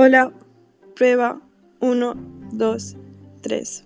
Hola, prueba 1, 2, 3.